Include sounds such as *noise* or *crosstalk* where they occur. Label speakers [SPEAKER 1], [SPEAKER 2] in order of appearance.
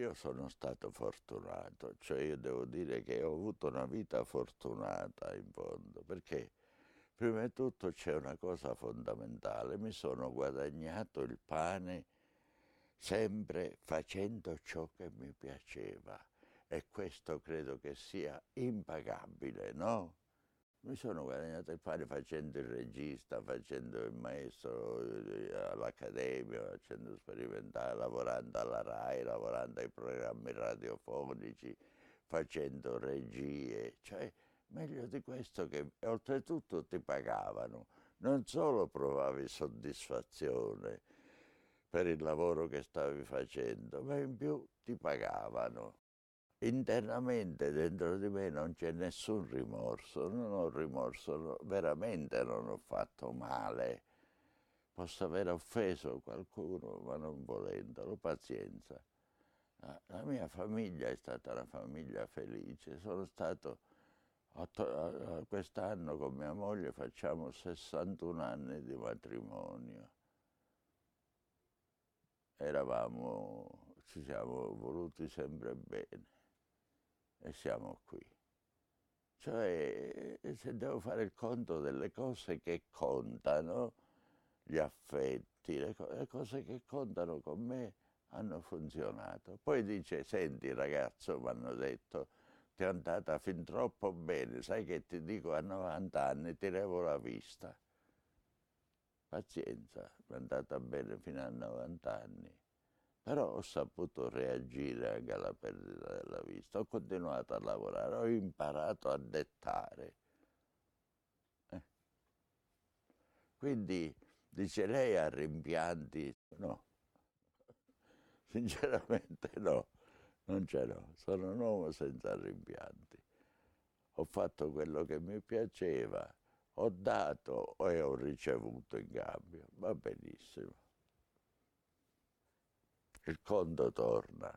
[SPEAKER 1] io sono stato fortunato, cioè io devo dire che ho avuto una vita fortunata in fondo, perché prima di tutto c'è una cosa fondamentale, mi sono guadagnato il pane sempre facendo ciò che mi piaceva e questo credo che sia impagabile, no? Mi sono guadagnato il pane facendo il regista, facendo il maestro eh, all'accademia, facendo sperimentare, lavorando alla RAI, lavorando ai programmi radiofonici, facendo regie, cioè meglio di questo che oltretutto ti pagavano, non solo provavi soddisfazione per il lavoro che stavi facendo, ma in più ti pagavano internamente dentro di me non c'è nessun rimorso, non ho rimorso, veramente non ho fatto male. Posso aver offeso qualcuno, ma non volendolo, pazienza. La mia famiglia è stata una famiglia felice, sono stato quest'anno con mia moglie facciamo 61 anni di matrimonio. Eravamo, ci siamo voluti sempre bene e siamo qui. Cioè, se devo fare il conto delle cose che contano, gli affetti, le, co le cose che contano con me hanno funzionato. Poi dice, senti ragazzo, mi hanno detto, ti è andata fin troppo bene, sai che ti dico a 90 anni ti levo la vista. Pazienza, mi è andata bene fino a 90 anni però ho saputo reagire anche alla perdita della vista, ho continuato a lavorare, ho imparato a dettare. Eh. Quindi dice lei ha rimpianti? No, *laughs* sinceramente no, non ce l'ho, sono un uomo senza rimpianti. Ho fatto quello che mi piaceva, ho dato e ho ricevuto in cambio, va benissimo il conto torna.